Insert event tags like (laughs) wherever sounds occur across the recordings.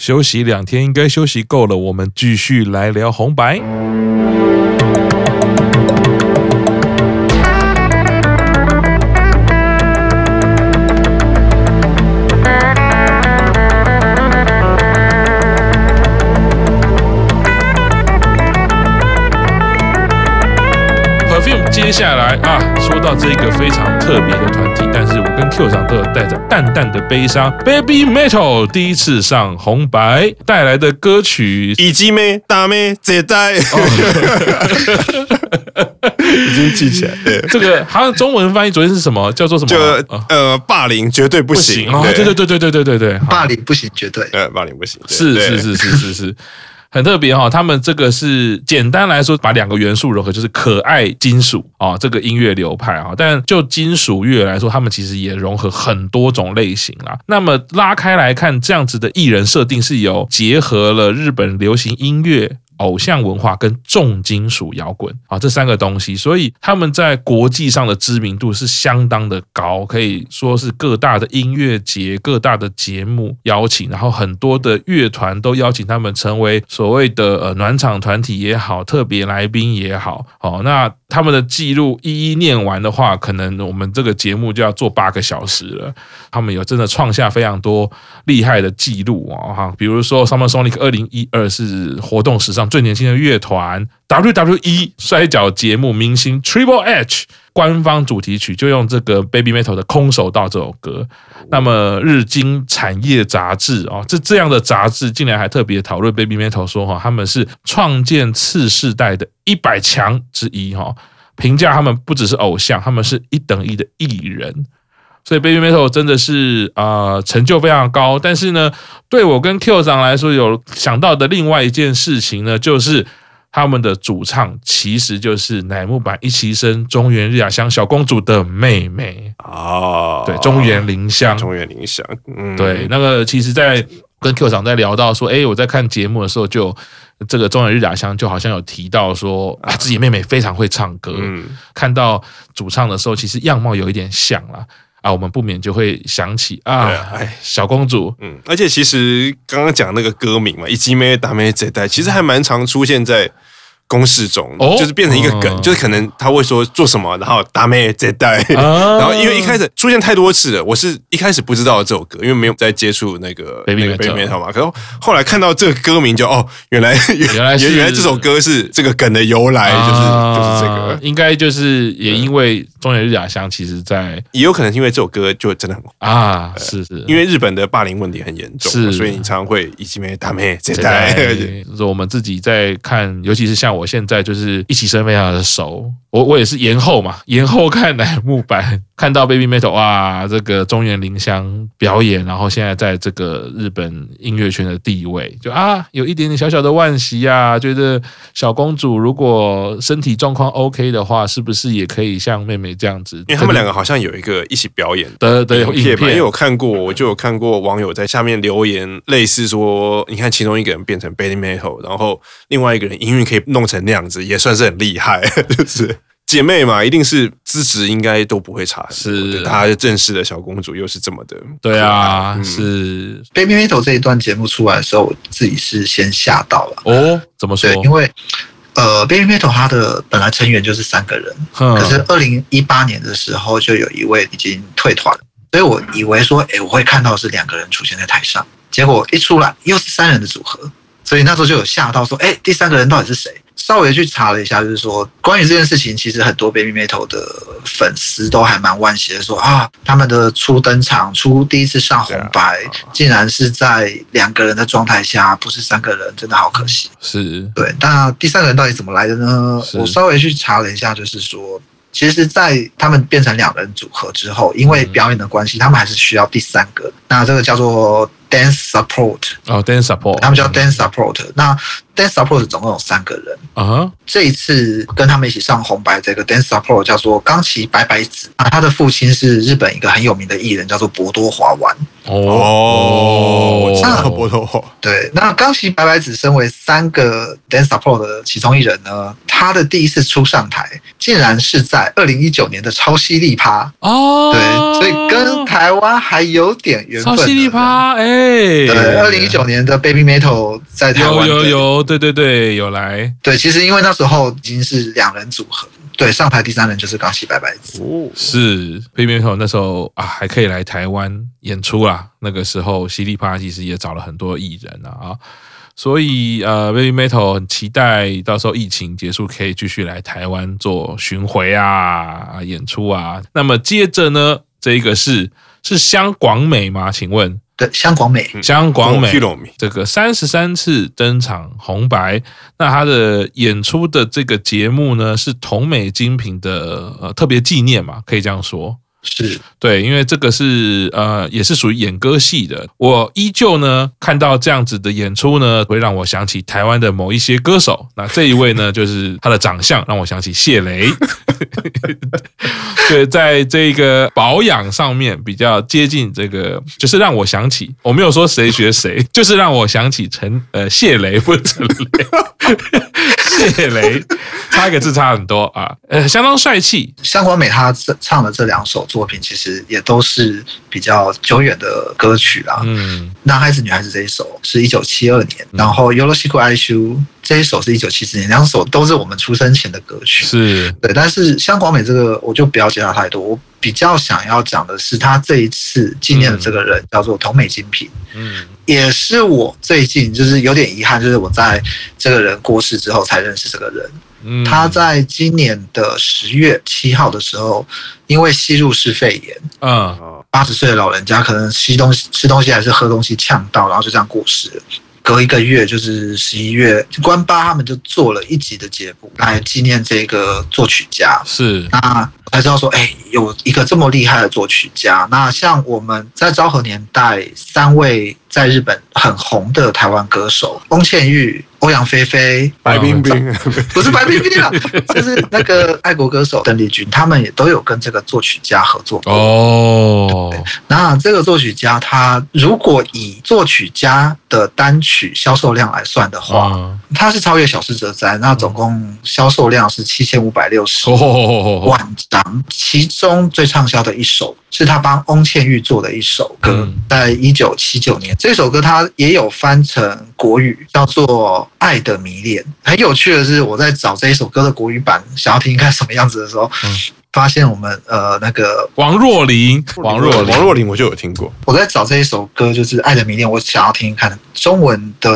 休息两天应该休息够了，我们继续来聊红白。但是我跟 Q 长都有带着淡淡的悲伤。Baby Metal 第一次上红白带来的歌曲，以及咩大妹这代，已经记起来。对，这个好像中文翻译昨天是什么？叫做什么？就呃，霸凌绝对不行。哦，对对对对对对对对，霸凌不行，绝对。呃，霸凌不行，是是是是是是。很特别哈，他们这个是简单来说，把两个元素融合，就是可爱金属啊，这个音乐流派啊。但就金属乐来说，他们其实也融合很多种类型啦。那么拉开来看，这样子的艺人设定是有结合了日本流行音乐。偶像文化跟重金属摇滚啊，这三个东西，所以他们在国际上的知名度是相当的高，可以说是各大的音乐节、各大的节目邀请，然后很多的乐团都邀请他们成为所谓的呃暖场团体也好，特别来宾也好，哦，那他们的记录一一念完的话，可能我们这个节目就要做八个小时了。他们有真的创下非常多厉害的记录啊，哈，比如说 Summer Sonic 二零一二是活动史上。最年轻的乐团 WWE 摔角节目明星 Triple H 官方主题曲就用这个 Baby Metal 的《空手道》这首歌。那么日经产业杂志啊，这这样的杂志竟然还特别讨论 Baby Metal 说哈，他们是创建次世代的一百强之一哈，评价他们不只是偶像，他们是一等一的艺人。所以 Baby Metal 真的是啊、呃，成就非常高。但是呢，对我跟 Q 长来说，有想到的另外一件事情呢，就是他们的主唱其实就是乃木坂一期生中原日雅香小公主的妹妹。哦，对，中原绫香，中原绫香，嗯，对，那个其实，在跟 Q 长在聊到说，哎，我在看节目的时候就，这个中原日雅香就好像有提到说啊，自己妹妹非常会唱歌，嗯，看到主唱的时候，其实样貌有一点像啦。啊，我们不免就会想起啊，哎，小公主，嗯，而且其实刚刚讲那个歌名嘛，一季妹打没这代，其实还蛮常出现在。公式中，就是变成一个梗，哦、就是可能他会说做什么，然后达妹这代，啊、(laughs) 然后因为一开始出现太多次了，我是一开始不知道这首歌，因为没有在接触那个 Baby Metal 嘛，可是后来看到这个歌名就哦，原来原 (laughs) 来原来这首歌是这个梗的由来，就是、啊、就是这个，应该就是也因为中野日雅香，其实在也有可能是因为这首歌就真的很啊，是是，因为日本的霸凌问题很严重，是。所以你常常会一起妹达妹这代，(laughs) 就是我们自己在看，尤其是像我。我现在就是一起生非常的熟，我我也是延后嘛，延后看乃木坂，看到 Baby Metal 哇，这个中原绫香表演，然后现在在这个日本音乐圈的地位，就啊有一点点小小的惋惜啊，觉得小公主如果身体状况 OK 的话，是不是也可以像妹妹这样子？因为他们两个好像有一个一起表演的的影片，因为我看过，我就有看过网友在下面留言，类似说，你看其中一个人变成 Baby Metal，然后另外一个人音乐可以弄成那样子，也算是很厉害，(laughs) 就是。姐妹嘛，一定是资质应该都不会差。是，她正式的小公主又是这么的。对啊，嗯、是。Baby Metal 这一段节目出来的时候，我自己是先吓到了。哦，怎么说？对，因为呃，Baby Metal 它的本来成员就是三个人，嗯、可是二零一八年的时候就有一位已经退团，所以我以为说，哎，我会看到是两个人出现在台上，结果一出来又是三人的组合，所以那时候就有吓到说，哎，第三个人到底是谁？稍微去查了一下，就是说关于这件事情，其实很多 Baby Metal 的粉丝都还蛮惋惜的，说啊，他们的初登场、初第一次上红白，竟然是在两个人的状态下，不是三个人，真的好可惜。是对，那第三个人到底怎么来的呢？我稍微去查了一下，就是说，其实，在他们变成两人组合之后，因为表演的关系，他们还是需要第三个，那这个叫做 Dance Support 哦，Dance Support，他们叫 Dance Support，那。Dance Support 总共有三个人啊。Uh huh. 这一次跟他们一起上红白这个 Dance Support 叫做冈崎白白子啊，他的父亲是日本一个很有名的艺人，叫做博多华丸。哦，那博多华。对，那冈崎白白子身为三个 Dance Support 的其中一人呢，他的第一次出上台，竟然是在二零一九年的超犀利趴哦。对，所以跟台湾还有点缘分。超犀利趴，哎，对，二零一九年的 Baby Metal 在台湾有有有，对对对，有来。对，其实因为那时候已经是两人组合。对，上台第三人就是高希白白子，是 Baby Metal 那时候啊，还可以来台湾演出啦。那个时候，犀利趴其实也找了很多艺人啊，所以呃，Baby Metal 很期待到时候疫情结束，可以继续来台湾做巡回啊、演出啊。那么接着呢，这一个是是香广美吗？请问？对，香广美，香广美，这个三十三次登场红白，那他的演出的这个节目呢，是同美精品的呃特别纪念嘛，可以这样说。是对，因为这个是呃，也是属于演歌系的。我依旧呢看到这样子的演出呢，会让我想起台湾的某一些歌手。那这一位呢，就是他的长相让我想起谢雷。(laughs) 对，在这个保养上面比较接近这个，就是让我想起，我没有说谁学谁，就是让我想起陈呃谢雷不是陈雷，(laughs) 谢雷差一个字差很多啊，呃，相当帅气。香广美他唱的这两首。作品其实也都是比较久远的歌曲啦。嗯，男孩子女孩子这一首是一九七二年，嗯、然后《よろしく爱しゅ》这一首是一九七四年，两首都是我们出生前的歌曲。是对，但是香广美这个我就不要介绍太多，我比较想要讲的是他这一次纪念的这个人、嗯、叫做桐美精品。嗯，也是我最近就是有点遗憾，就是我在这个人过世之后才认识这个人。 他在今年的十月七号的时候，因为吸入式肺炎，嗯，八十岁的老人家可能吸东西、吃东西还是喝东西呛到，然后就这样过世了。隔一个月，就是十一月，关八他们就做了一集的节目来纪念这个作曲家。是，那才知道说，哎，有一个这么厉害的作曲家。那像我们在昭和年代，三位在日本很红的台湾歌手，翁倩玉。欧阳菲菲、白冰冰，(laughs) 不是白冰冰啊，(laughs) 就是那个爱国歌手邓丽君，他们也都有跟这个作曲家合作过。哦，那这个作曲家，他如果以作曲家的单曲销售量来算的话，他是超越小室哲哉，那总共销售量是七千五百六十万张，其中最畅销的一首是他帮翁倩玉做的一首歌，在一九七九年，这首歌他也有翻成国语，叫做。爱的迷恋，很有趣的是，我在找这一首歌的国语版，想要听看什么样子的时候，嗯、发现我们呃那个王若琳，王若琳，王若琳，我就有听过。我在找这一首歌，就是《爱的迷恋》，我想要听看中文的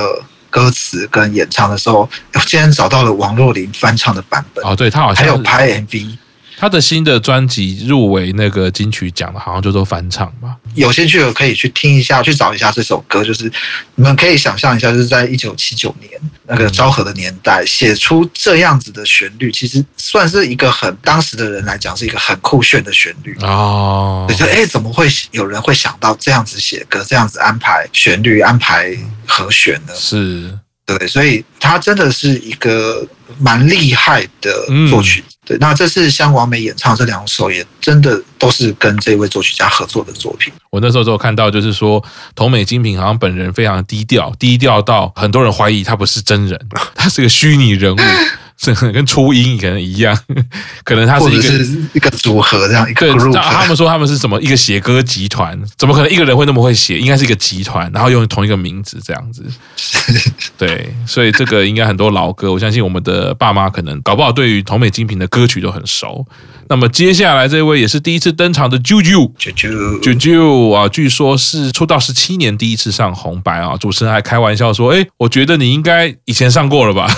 歌词跟演唱的时候，我竟然找到了王若琳翻唱的版本。哦，对，她好像还有拍 MV。他的新的专辑入围那个金曲奖的，好像就都翻唱吧。有兴趣的可以去听一下，去找一下这首歌。就是你们可以想象一下，就是在一九七九年那个昭和的年代，写出这样子的旋律，其实算是一个很当时的人来讲是一个很酷炫的旋律哦。就哎，怎么会有人会想到这样子写歌，这样子安排旋律、安排和弦呢？是对，所以他真的是一个蛮厉害的作曲。嗯对，那这次香王美演唱这两首，也真的都是跟这位作曲家合作的作品。我那时候就看到，就是说同美精品好像本人非常低调，低调到很多人怀疑他不是真人，(laughs) 他是个虚拟人物。是跟初音可能一样，可能他是一个是一个组合这样一个 group。他们说他们是什么一个写歌集团？怎么可能一个人会那么会写？应该是一个集团，然后用同一个名字这样子。(laughs) 对，所以这个应该很多老歌，我相信我们的爸妈可能搞不好对于同美精品的歌曲都很熟。那么接下来这位也是第一次登场的啾啾啾啾啾啾啊，据说是出道十七年第一次上红白啊。主持人还开玩笑说：“哎，我觉得你应该以前上过了吧。(laughs) ”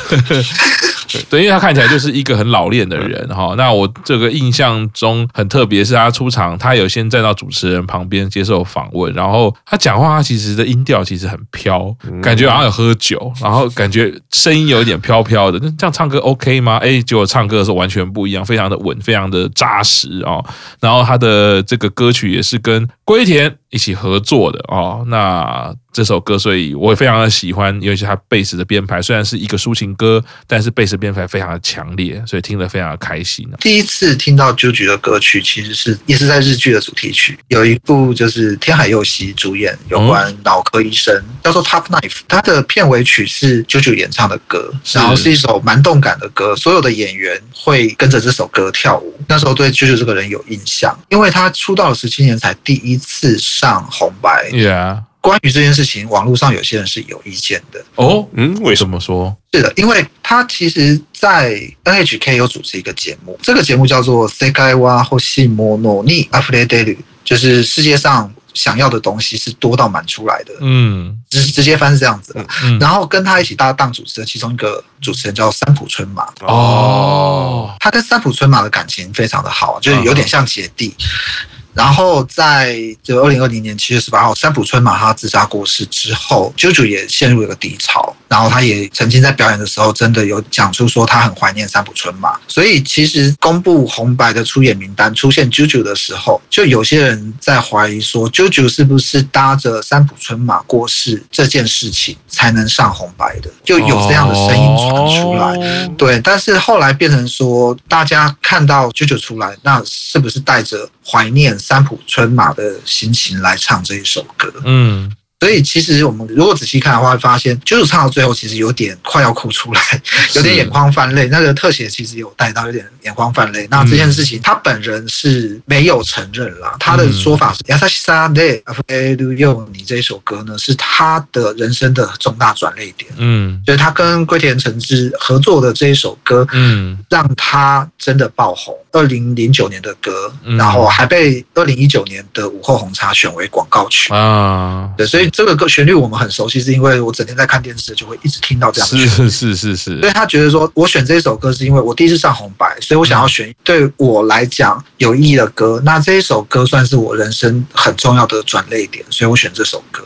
对，因为他看起来就是一个很老练的人哈。那我这个印象中很特别，是他出场，他有先站到主持人旁边接受访问，然后他讲话，他其实的音调其实很飘，感觉好像有喝酒，然后感觉声音有一点飘飘的。那这样唱歌 OK 吗？哎，结果唱歌的时候完全不一样，非常的稳，非常的扎实哦。然后他的这个歌曲也是跟龟田一起合作的哦。那这首歌，所以我也非常的喜欢，尤其他贝斯的编排，虽然是一个抒情歌，但是贝斯编排非常的强烈，所以听得非常的开心。第一次听到 JoJo 的歌曲，其实是也是在日剧的主题曲，有一部就是天海佑希主演有关脑科医生，嗯、叫做 Top Knife，它的片尾曲是 JoJo 演唱的歌，然后是一首蛮动感的歌，所有的演员会跟着这首歌跳舞。那时候对 JoJo 这个人有印象，因为他出道了十七年才第一次上红白。Yeah. 关于这件事情，网络上有些人是有意见的。哦，嗯，为什么说？是的，因为他其实，在 NHK 有主持一个节目，这个节目叫做《世界は欲しいものに溢れてる》，就是世界上想要的东西是多到满出来的。嗯，直直接翻是这样子的。嗯，然后跟他一起搭档主持的其中一个主持人叫三浦春马。哦，他跟三浦春马的感情非常的好，就是有点像姐弟。 然后在就二零二零年七月十八号，三浦春马他自杀过世之后，JoJo 也陷入了一个低潮。然后他也曾经在表演的时候，真的有讲出说他很怀念三浦春马。所以其实公布红白的出演名单出现 JoJo 的时候，就有些人在怀疑说，JoJo 是不是搭着三浦春马过世这件事情才能上红白的？就有这样的声音传出来。对，但是后来变成说，大家看到 JoJo 出来，那是不是带着怀念？三浦春马的心情来唱这一首歌，嗯。所以其实我们如果仔细看的话，会发现就是唱到最后，其实有点快要哭出来，有点眼眶泛泪。那个特写其实有带到有点眼眶泛泪。那这件事情他本人是没有承认啦，他的说法是《优しさで溢れるように》这首歌呢是他的人生的重大转捩点。嗯，就是他跟龟田诚治合作的这一首歌，嗯，让他真的爆红。二零零九年的歌，然后还被二零一九年的午后红茶选为广告曲啊。对，所以。 这个歌旋律我们很熟悉，是因为我整天在看电视，就会一直听到这样的。是是是是。所以他觉得说，我选这首歌是因为我第一次上红白，所以我想要选对我来讲有意义的歌。那这一首歌算是我人生很重要的转泪点，所以我选这首歌。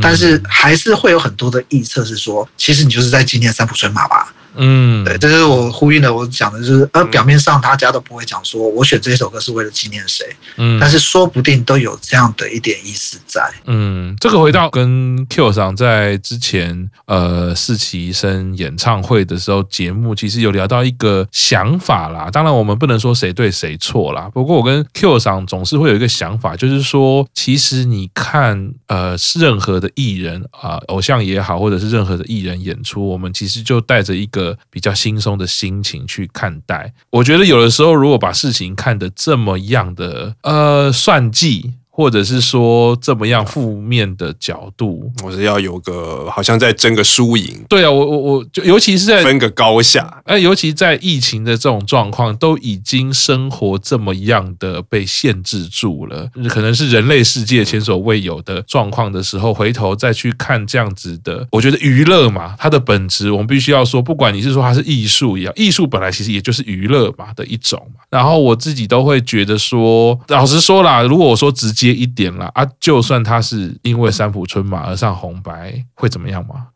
但是还是会有很多的臆测是说，其实你就是在纪念三浦春马吧。嗯，对，这是我呼应的。我讲的就是，呃表面上大家都不会讲说我选这首歌是为了纪念谁，嗯，但是说不定都有这样的一点意思在。嗯，这个回到跟 Q 上在之前呃四期生演唱会的时候，节目其实有聊到一个想法啦。当然我们不能说谁对谁错啦，不过我跟 Q 上总是会有一个想法，就是说，其实你看呃任何的艺人啊、偶像也好，或者是任何的艺人演出，我们其实就带着一个。比较轻松的心情去看待，我觉得有的时候如果把事情看得这么样的呃算计。或者是说这么样负面的角度，我是要有个好像在争个输赢。对啊，我我我就尤其是在分个高下，哎，尤其在疫情的这种状况，都已经生活这么样的被限制住了，可能是人类世界前所未有的状况的时候，回头再去看这样子的，我觉得娱乐嘛，它的本质我们必须要说，不管你是说它是艺术一样，艺术本来其实也就是娱乐嘛的一种嘛。然后我自己都会觉得说，老实说啦，如果我说直接。一点啦啊！就算他是因为三浦春马而上红白，会怎么样吗？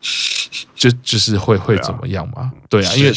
就就是会会怎么样吗？对啊，因为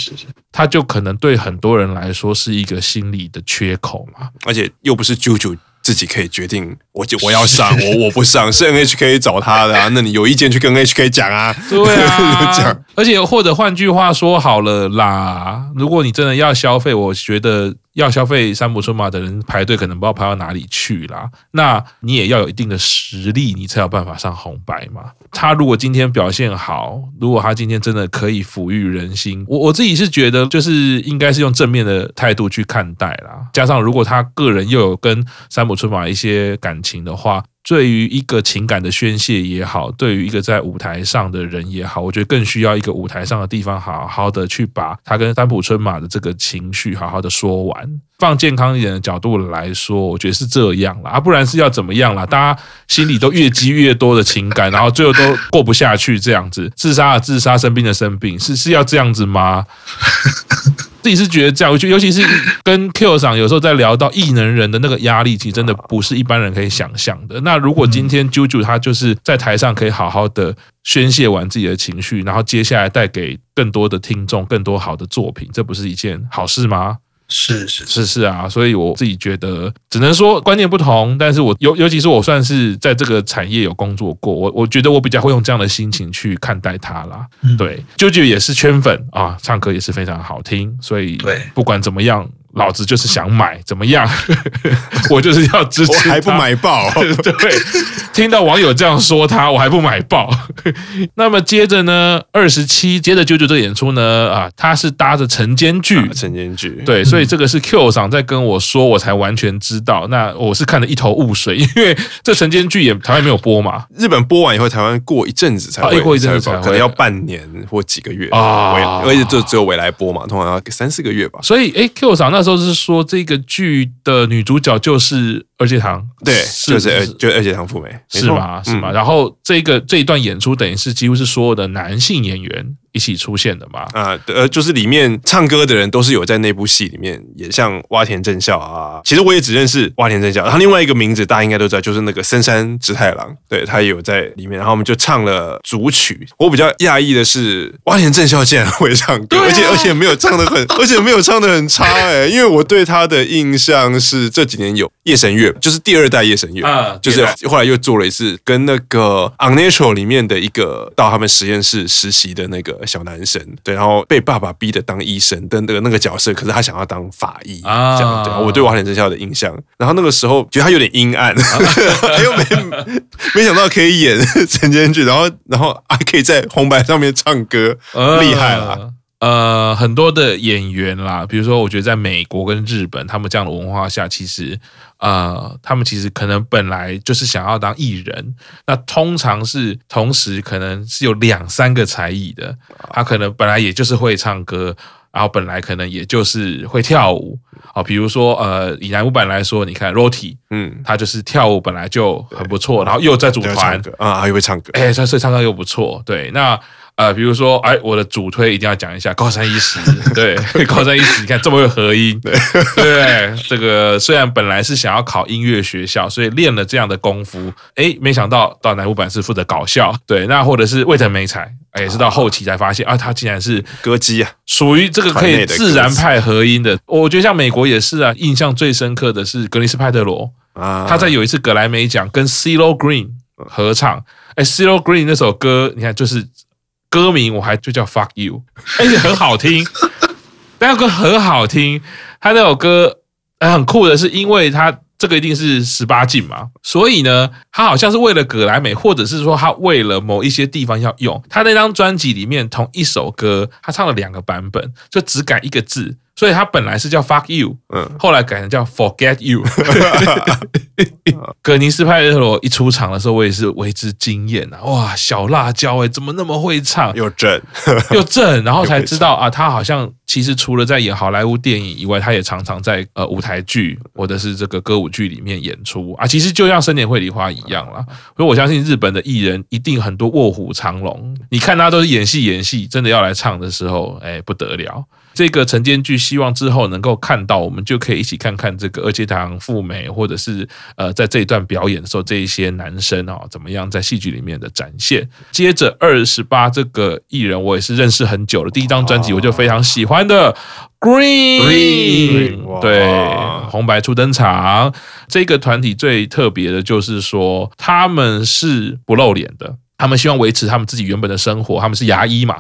他就可能对很多人来说是一个心理的缺口嘛，而且又不是 JoJo 自己可以决定，我就 (laughs) 我要上，我我不上，是 NHK 找他的啊。那你有意见去跟 NHK 讲啊？对啊，(laughs) 讲。而且或者换句话说好了啦，如果你真的要消费，我觉得。要消费三浦春马的人排队，可能不知道排到哪里去啦。那你也要有一定的实力，你才有办法上红白嘛。他如果今天表现好，如果他今天真的可以抚育人心，我我自己是觉得，就是应该是用正面的态度去看待啦。加上如果他个人又有跟三浦春马一些感情的话。对于一个情感的宣泄也好，对于一个在舞台上的人也好，我觉得更需要一个舞台上的地方，好好的去把他跟三浦春马的这个情绪好好的说完。放健康一点的角度来说，我觉得是这样啦，啊，不然是要怎么样啦？大家心里都越积越多的情感，然后最后都过不下去，这样子，自杀的自杀，生病的生病，是是要这样子吗？(laughs) 自己是觉得这样，我觉得尤其是跟 Q 上有时候在聊到异能人的那个压力，其实真的不是一般人可以想象的。那如果今天 JoJo 他就是在台上可以好好的宣泄完自己的情绪，然后接下来带给更多的听众更多好的作品，这不是一件好事吗？是是是是啊，所以我自己觉得，只能说观念不同，但是我尤尤其是我算是在这个产业有工作过，我我觉得我比较会用这样的心情去看待它啦。嗯、对，JoJo 也是圈粉啊，唱歌也是非常好听，所以对，不管怎么样。老子就是想买，怎么样？(laughs) 我就是要支持，我还不买爆。(laughs) 对，听到网友这样说他，我还不买爆。(laughs) 那么接着呢，二十七接着 JoJo 这个演出呢，啊，他是搭着晨间剧，晨间剧，对，所以这个是 Q 上在跟我说，我才完全知道。那我是看得一头雾水，因为这晨间剧也台湾没有播嘛，日本播完以后，台湾过一阵子才会，过一阵子才会，可能要半年或几个月啊，而且就只有未来播嘛，通常要三四个月吧。所以，哎，Q 上那。都是说这个剧的女主角就是二阶堂，对，就是二，就二阶堂富美，是吗？是吗？然后这个这一段演出等于是几乎是所有的男性演员。一起出现的嘛？啊，呃，就是里面唱歌的人都是有在那部戏里面演，像洼田正孝啊。其实我也只认识洼田正孝，他另外一个名字大家应该都知道，就是那个森山直太郎，对，他也有在里面。然后我们就唱了主曲。我比较讶异的是，洼田正孝竟然会唱歌，而且而且没有唱的很，而且没有唱的很差哎。因为我对他的印象是这几年有夜神月，就是第二代夜神月，啊，就是后来又做了一次跟那个 Unnatural 里面的一个到他们实验室实习的那个。小男生对，然后被爸爸逼的当医生的那个那个角色，可是他想要当法医啊，这样对。我对瓦田真孝的印象，然后那个时候觉得他有点阴暗，(laughs) 又没没想到可以演晨间剧，然后然后还可以在红白上面唱歌，厉害了。呃，很多的演员啦，比如说，我觉得在美国跟日本，他们这样的文化下，其实，呃，他们其实可能本来就是想要当艺人，那通常是同时可能是有两三个才艺的，他可能本来也就是会唱歌，然后本来可能也就是会跳舞，啊，比如说，呃，以南木板来说，你看 Roti，嗯，他就是跳舞本来就很不错，然后又在组团。啊，又会唱歌，哎，所以唱歌又不错，对，那。呃，比如说，哎，我的主推一定要讲一下高山一石，(laughs) 对，高山一石，你看这么有合音，对，对，这个虽然本来是想要考音乐学校，所以练了这样的功夫，哎，没想到到南湖版是负责搞笑，对，那或者是未藤美彩，也是到后期才发现啊，他竟然是歌姬啊，属于这个可以自然派合音的。我觉得像美国也是啊，印象最深刻的是格林斯派特罗啊，他在有一次格莱美奖跟 CeeLo Green 合唱，哎，CeeLo Green 那首歌，你看就是。歌名我还就叫 Fuck You，而且很好听，那首歌很好听。他那首歌很酷的是，因为他这个一定是十八禁嘛，所以呢，他好像是为了葛莱美，或者是说他为了某一些地方要用，他那张专辑里面同一首歌，他唱了两个版本，就只改一个字。所以他本来是叫 fuck you，嗯，后来改成叫 forget you。(laughs) 葛尼斯派特罗一出场的时候，我也是为之惊艳啊！哇，小辣椒哎，怎么那么会唱？又正 (laughs) 又正，(laughs) 然后才知道啊，他好像其实除了在演好莱坞电影以外，他也常常在呃舞台剧或者是这个歌舞剧里面演出啊。其实就像生年会梨花一样啦，所以我相信日本的艺人一定很多卧虎藏龙。你看他都是演戏演戏，真的要来唱的时候，哎，不得了。这个晨间剧，希望之后能够看到，我们就可以一起看看这个二阶堂富美，或者是呃，在这一段表演的时候，这一些男生啊，怎么样在戏剧里面的展现。接着二十八这个艺人，我也是认识很久了，第一张专辑我就非常喜欢的 Green，, Green 对，红白初登场。这个团体最特别的就是说，他们是不露脸的，他们希望维持他们自己原本的生活，他们是牙医嘛。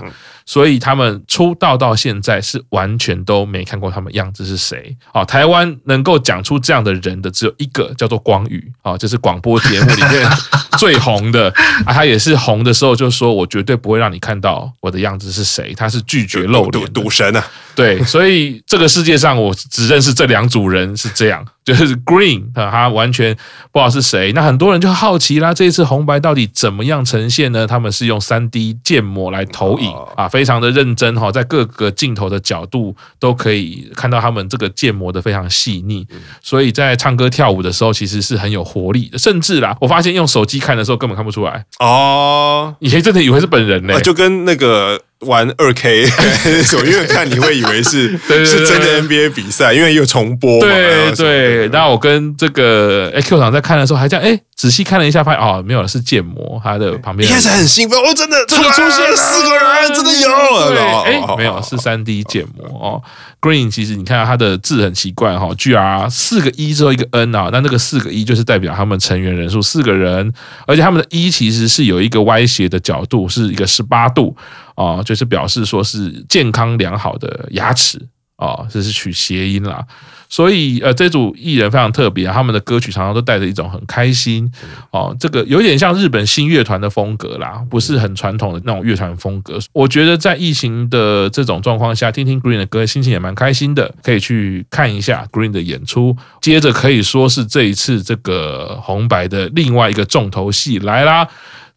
所以他们出道到现在是完全都没看过他们样子是谁。哦，台湾能够讲出这样的人的只有一个，叫做光宇。哦，就是广播节目里面最红的啊。他也是红的时候就说：“我绝对不会让你看到我的样子是谁。”他是拒绝露脸，赌神啊。对，所以这个世界上我只认识这两组人是这样。就是 Green 啊，他完全不知道是谁。那很多人就好奇啦，这一次红白到底怎么样呈现呢？他们是用三 D 建模来投影啊，非常的认真哈，在各个镜头的角度都可以看到他们这个建模的非常细腻。所以在唱歌跳舞的时候，其实是很有活力的。甚至啦，我发现用手机看的时候根本看不出来哦。以前真的以为是本人呢，就跟那个。玩二 K，(laughs) 因为看你会以为是是真的 NBA 比赛，因为有重播嘛。对对，然后我跟这个 Q 厂在看的时候，还这样哎，仔细看了一下，发现哦，没有，是建模，他的旁边一开始很兴奋，哦，真的真的出现了四个人，真的有，对，哎，没有，是三 D 建模哦。Green 其实你看他的字很奇怪哈，GR 四个一之后一个 N 啊，那那个四个一就是代表他们成员人数四个人，而且他们的一其实是有一个歪斜的角度，是一个十八度啊，就是表示说是健康良好的牙齿啊，这是取谐音啦。所以，呃，这组艺人非常特别啊，他们的歌曲常常都带着一种很开心哦，这个有点像日本新乐团的风格啦，不是很传统的那种乐团风格。我觉得在疫情的这种状况下，听听 Green 的歌，心情也蛮开心的，可以去看一下 Green 的演出。接着可以说是这一次这个红白的另外一个重头戏来啦，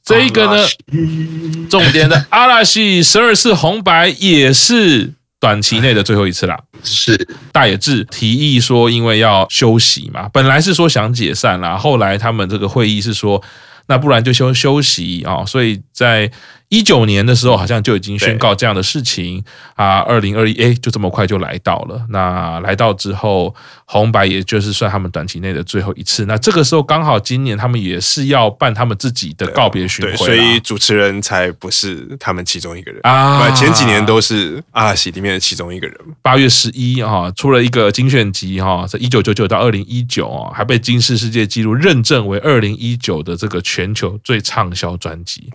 这一个呢，重点的阿拉西十二次红白也是。短期内的最后一次啦，是大野智提议说，因为要休息嘛，本来是说想解散啦，后来他们这个会议是说，那不然就休休息啊，所以在。一九年的时候，好像就已经宣告这样的事情啊。二零二一，哎，就这么快就来到了。那来到之后，红白也就是算他们短期内的最后一次。那这个时候刚好今年他们也是要办他们自己的告别巡回，所以主持人才不是他们其中一个人啊。前几年都是阿拉西里面的其中一个人。八月十一啊，出了一个精选集哈，在一九九九到二零一九啊，还被金氏世界纪录认证为二零一九的这个全球最畅销专辑。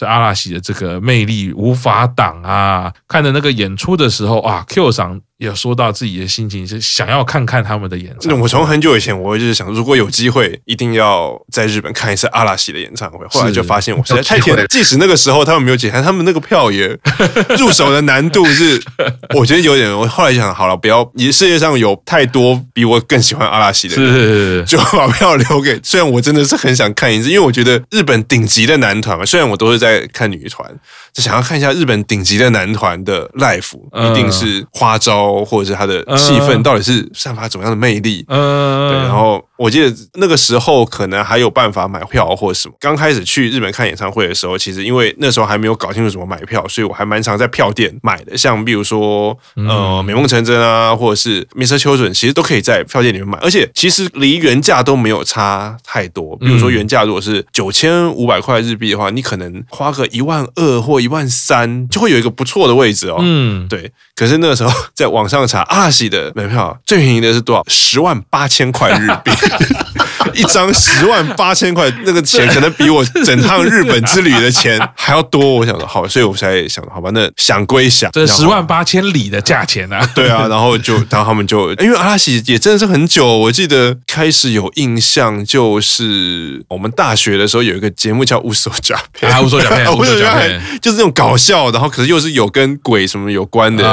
这阿拉西的这个魅力无法挡啊！看着那个演出的时候啊，Q 赏。有说到自己的心情是想要看看他们的演唱会。我从很久以前，我就是想，如果有机会，一定要在日本看一次阿拉西的演唱会。后来就发现，我实在太天，即使那个时候他们没有解散，他们那个票也 (laughs) 入手的难度是，(laughs) 我觉得有点。我后来想，好了，不要，你世界上有太多比我更喜欢阿拉西的人，就把票留给。虽然我真的是很想看一次，因为我觉得日本顶级的男团嘛，虽然我都是在看女团。就想要看一下日本顶级的男团的 life，一定是花招，或者是他的气氛到底是散发怎么样的魅力。嗯，对，然后。我记得那个时候可能还有办法买票或什么。刚开始去日本看演唱会的时候，其实因为那时候还没有搞清楚怎么买票，所以我还蛮常在票店买的。像比如说呃美梦成真啊，或者是 Mr. Children，其实都可以在票店里面买。而且其实离原价都没有差太多。比如说原价如果是九千五百块日币的话，你可能花个一万二或一万三，就会有一个不错的位置哦。嗯，对。可是那个时候在网上查阿拉西的门票最便宜的是多少？十万八千块日币。(laughs) (laughs) 一张十万八千块，那个钱可能比我整趟日本之旅的钱还要多。我想说，好，所以我才想，好吧，那想归想，这十万八千里的价钱啊，(laughs) 对啊，然后就，然后他们就，因为阿拉西也真的是很久，我记得开始有印象，就是我们大学的时候有一个节目叫《乌索甲片》，乌索甲片，乌索甲片，就是那种搞笑，然后可是又是有跟鬼什么有关的，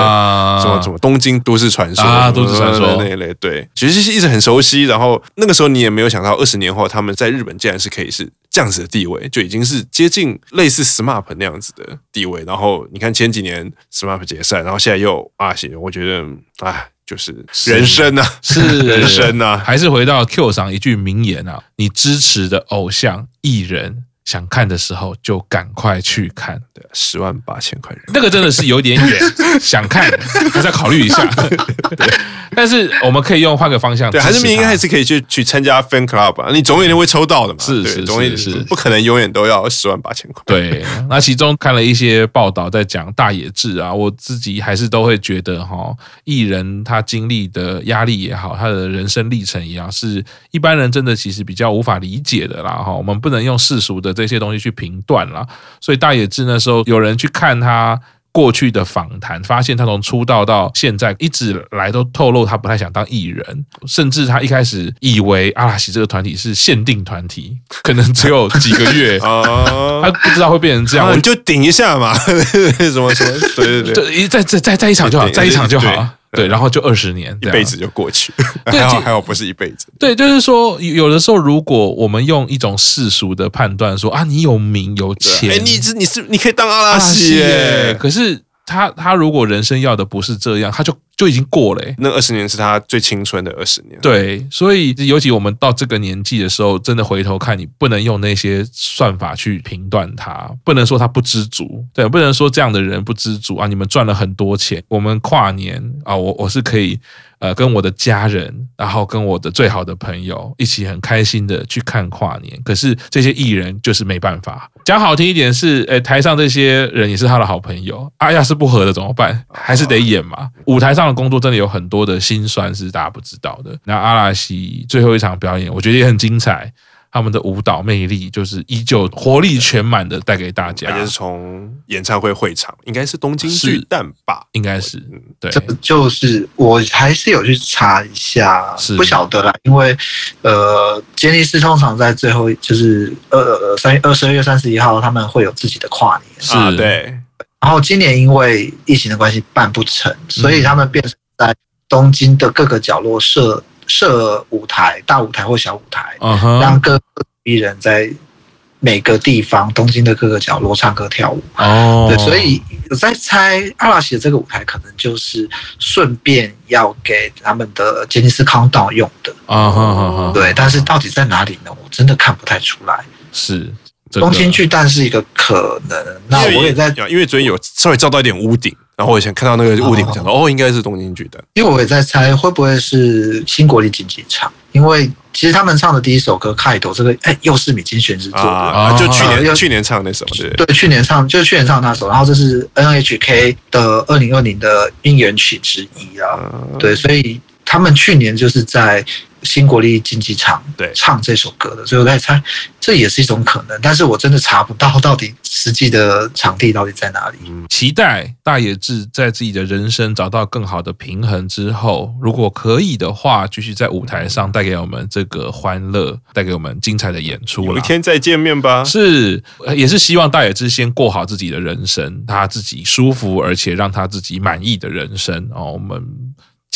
什么什么东京都市传说啊，都市传说。那一类，对，其实是一直很熟悉，然后那个时候你也没有想到二十年后他们在日本竟然是可以是这样子的地位，就已经是接近类似 SMAP 那样子的地位。然后你看前几年 SMAP 解散，然后现在又阿西，我觉得哎，就是人生啊，是人生啊，还是回到 Q 上一句名言啊，你支持的偶像艺人。想看的时候就赶快去看，对，十万八千块人，那个真的是有点远，(laughs) 想看还是要考虑一下。(laughs) 但是我们可以用换个方向，对，还是应该还是可以去去参加 fan club 啊，你总有一天会抽到的嘛，是是是是，不可能永远都要十万八千块。对，那其中看了一些报道在讲大野智啊，我自己还是都会觉得哈，艺人他经历的压力也好，他的人生历程也好，是一般人真的其实比较无法理解的啦哈。我们不能用世俗的。这些东西去评断了，所以大野智那时候有人去看他过去的访谈，发现他从出道到现在一直来都透露他不太想当艺人，甚至他一开始以为阿拉西这个团体是限定团体，可能只有几个月，(laughs) 他不知道会变成这样，我们就顶一下嘛，(laughs) 什么什么，对对对，再再再再一场就好，再一场就好。对，然后就二十年，一辈子就过去。对，还好还好不是一辈子。对，就是说，有的时候，如果我们用一种世俗的判断说啊，你有名有钱，哎，你是你是你可以当阿拉西耶。可是他他如果人生要的不是这样，他就就已经过了、欸。那二十年是他最青春的二十年。对，所以尤其我们到这个年纪的时候，真的回头看你，不能用那些算法去评断他，不能说他不知足，对，不能说这样的人不知足啊。你们赚了很多钱，我们跨年啊，我我是可以。呃，跟我的家人，然后跟我的最好的朋友一起很开心的去看跨年。可是这些艺人就是没办法，讲好听一点是，诶，台上这些人也是他的好朋友，啊，要是不合的怎么办？还是得演嘛。舞台上的工作真的有很多的辛酸是大家不知道的。那阿拉西最后一场表演，我觉得也很精彩。他们的舞蹈魅力就是依旧活力全满的带给大家，而且是从演唱会会场，应该是东京巨蛋吧？应该是，对，这就是我还是有去查一下，是不晓得啦，因为呃，杰尼斯通常在最后就是呃三月二十二月三十一号，他们会有自己的跨年，是、啊、对。然后今年因为疫情的关系办不成，所以他们变成在东京的各个角落设。设舞台，大舞台或小舞台，uh huh. 让各艺人在每个地方，东京的各个角落唱歌跳舞。哦，oh. 对，所以我在猜，阿拉西的这个舞台可能就是顺便要给他们的杰尼斯康道用的。啊哈哈，对，但是到底在哪里呢？我真的看不太出来。是。东京巨蛋是一个可能，那我也在，因为昨天有稍微照到一点屋顶，然后我以前看到那个屋顶，我想到哦，应该是东京巨蛋。因为我也在猜会不会是新国立竞技场，因为其实他们唱的第一首歌《开头》这个，哎，又是米津玄师做的，啊，就去年去年唱的那首，对，对，去年唱就是去年唱的那首，然后这是 NHK 的二零二零的应援曲之一啊，对，所以他们去年就是在。新国立竞技场对唱这首歌的，所以我在猜，这也是一种可能，但是我真的查不到到底实际的场地到底在哪里。期待大野智在自己的人生找到更好的平衡之后，如果可以的话，继续在舞台上带给我们这个欢乐，带给我们精彩的演出。有一天再见面吧。是，也是希望大野智先过好自己的人生，他自己舒服而且让他自己满意的人生哦。我们。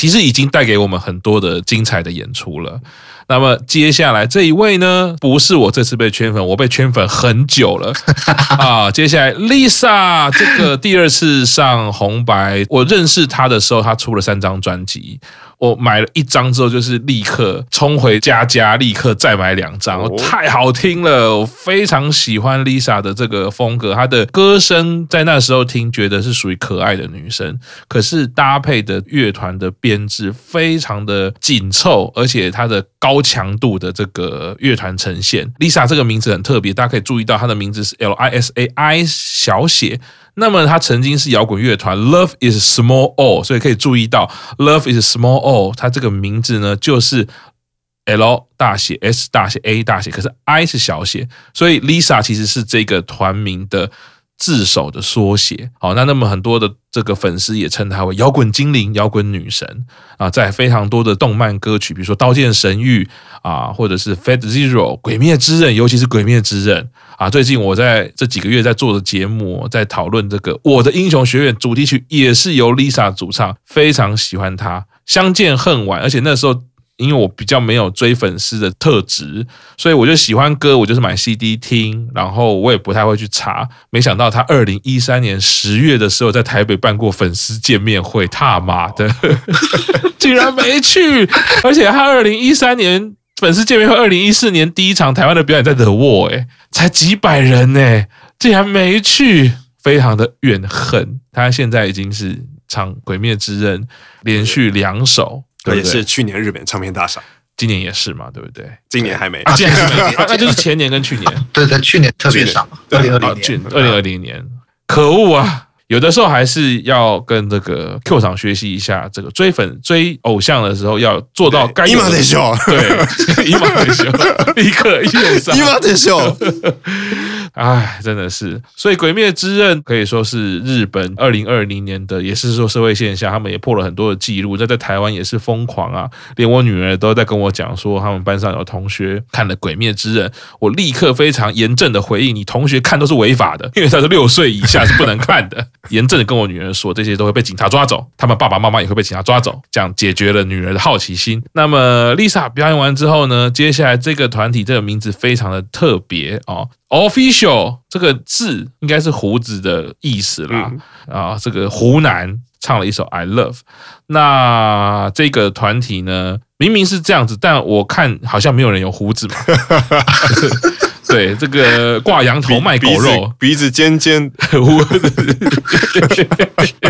其实已经带给我们很多的精彩的演出了。那么接下来这一位呢，不是我这次被圈粉，我被圈粉很久了 (laughs) 啊。接下来 Lisa 这个第二次上红白，我认识她的时候，她出了三张专辑。我买了一张之后，就是立刻冲回家家，立刻再买两张，太好听了！我非常喜欢 Lisa 的这个风格，她的歌声在那时候听觉得是属于可爱的女生，可是搭配的乐团的编制非常的紧凑，而且她的高强度的这个乐团呈现。Lisa 这个名字很特别，大家可以注意到她的名字是 L I S A I 小写。那么他曾经是摇滚乐团 Love is Small O，所以可以注意到 Love is Small O，它这个名字呢就是 L 大写 S 大写 A 大写，可是 I 是小写，所以 Lisa 其实是这个团名的自首的缩写。好，那那么很多的这个粉丝也称她为摇滚精灵、摇滚女神啊，在非常多的动漫歌曲，比如说《刀剑神域》啊，或者是《Fate Zero》《鬼灭之刃》，尤其是《鬼灭之刃》。啊，最近我在这几个月在做的节目，在讨论这个《我的英雄学院》主题曲，也是由 Lisa 主唱，非常喜欢她。相见恨晚，而且那时候因为我比较没有追粉丝的特质，所以我就喜欢歌，我就是买 CD 听，然后我也不太会去查。没想到他二零一三年十月的时候在台北办过粉丝见面会，他妈的，(laughs) 竟然没去，而且他二零一三年。粉丝见面会，二零一四年第一场台湾的表演在 The Wall，哎，才几百人呢，竟然没去，非常的怨恨。他现在已经是唱《鬼灭之刃》连续两首，对，也是去年日本唱片大赏，今年也是嘛，对不对？今年还没，今年还没，(laughs) 那就是前年跟去年，对 (laughs) 对，去年特别赏，二零二零年，二零二零年，可恶啊！有的时候还是要跟这个 Q 厂学习一下，这个追粉追偶像的时候要做到该。一马得秀，对，一马得秀，(laughs) 立刻一马得秀。(laughs) 哎，真的是，所以《鬼灭之刃》可以说是日本二零二零年的，也是说社会现象，他们也破了很多的记录。在在台湾也是疯狂啊，连我女儿都在跟我讲说，他们班上有同学看了《鬼灭之刃》，我立刻非常严正的回应：你同学看都是违法的，(laughs) 因为他是六岁以下是不能看的。(laughs) 严正的跟我女儿说，这些都会被警察抓走，他们爸爸妈妈也会被警察抓走，这样解决了女儿的好奇心。那么 Lisa 表演完之后呢，接下来这个团体这个名字非常的特别哦。Official 这个字应该是胡子的意思啦。嗯、啊，这个湖南唱了一首 I Love。那这个团体呢，明明是这样子，但我看好像没有人有胡子嘛。(laughs) (laughs) 对，这个挂羊头卖狗肉，鼻子尖尖，(laughs)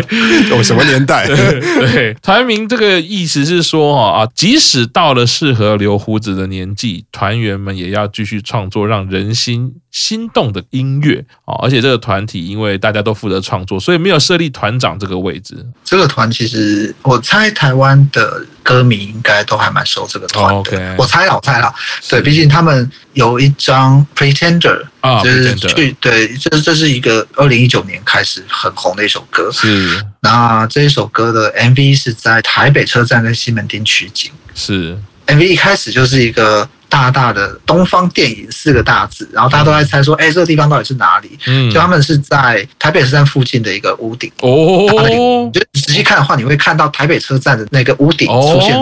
(laughs) 有什么年代？对，团名这个意思是说啊，即使到了适合留胡子的年纪，团员们也要继续创作让人心心动的音乐啊。而且这个团体因为大家都负责创作，所以没有设立团长这个位置。这个团其实我猜台湾的。歌迷应该都还蛮熟这个团的，oh, okay. 我猜了，我猜了，对，毕竟他们有一张 Pretender，啊，就是去，对，这这是一个二零一九年开始很红的一首歌，是。那这一首歌的 MV 是在台北车站跟西门町取景，是。MV 一开始就是一个。大大的东方电影四个大字，然后大家都在猜说，哎、欸，这个地方到底是哪里？嗯，就他们是在台北车站附近的一个屋顶哦。就仔细看的话，你会看到台北车站的那个屋顶出现。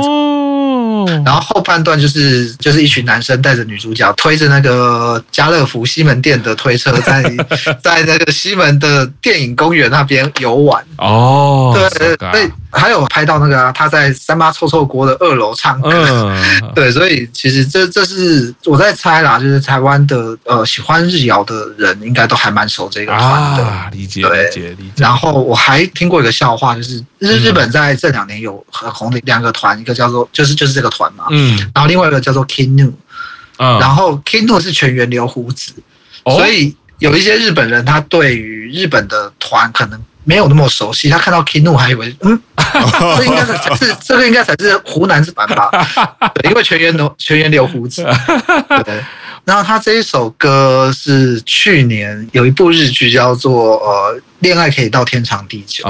然后后半段就是就是一群男生带着女主角推着那个家乐福西门店的推车，(laughs) 在在那个西门的电影公园那边游玩。哦，对。还有拍到那个、啊、他在三八臭臭锅的二楼唱歌，嗯、(laughs) 对，所以其实这这是我在猜啦，就是台湾的呃喜欢日谣的人应该都还蛮熟这个团的，啊、理解理解理解。然后我还听过一个笑话，就是日日本在这两年有很红的两个团，一个叫做就是就是这个团嘛，嗯，然后另外一个叫做 King Gnu，嗯，然后 King Gnu 是全员留胡子，哦、所以有一些日本人他对于日本的团可能。没有那么熟悉，他看到 Gnu 还以为，嗯，(laughs) 这应该才是这个应该才是湖南版吧？(laughs) 对，因为全员留全员留胡子。(laughs) 对，然后他这一首歌是去年有一部日剧叫做呃《恋爱可以到天长地久》，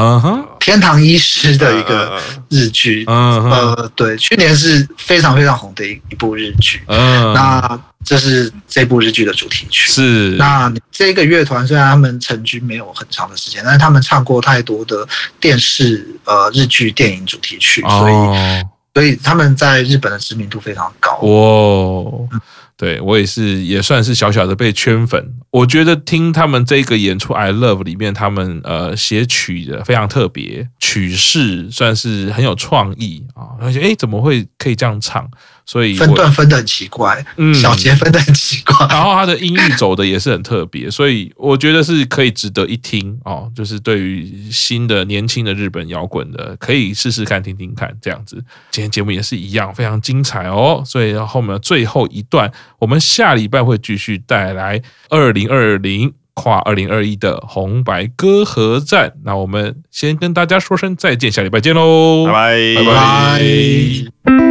天堂医师的一个日剧。呃，对，去年是非常非常红的一一部日剧。那。这是这部日剧的主题曲。是，那这个乐团虽然他们成军没有很长的时间，但是他们唱过太多的电视、呃日剧、电影主题曲，所以、哦、所以他们在日本的知名度非常高。哦，对我也是，也算是小小的被圈粉。我觉得听他们这个演出《I Love》里面，他们呃写曲的非常特别，曲式算是很有创意啊。而且哎，怎么会可以这样唱？所以分段分的很奇怪，嗯，小节分的很奇怪，(laughs) 然后他的音域走的也是很特别，所以我觉得是可以值得一听哦。就是对于新的年轻的日本摇滚的，可以试试看听听看这样子。今天节目也是一样，非常精彩哦。所以后面最后一段，我们下礼拜会继续带来二零二零跨二零二一的红白歌合战。那我们先跟大家说声再见，下礼拜见喽，拜拜，拜拜。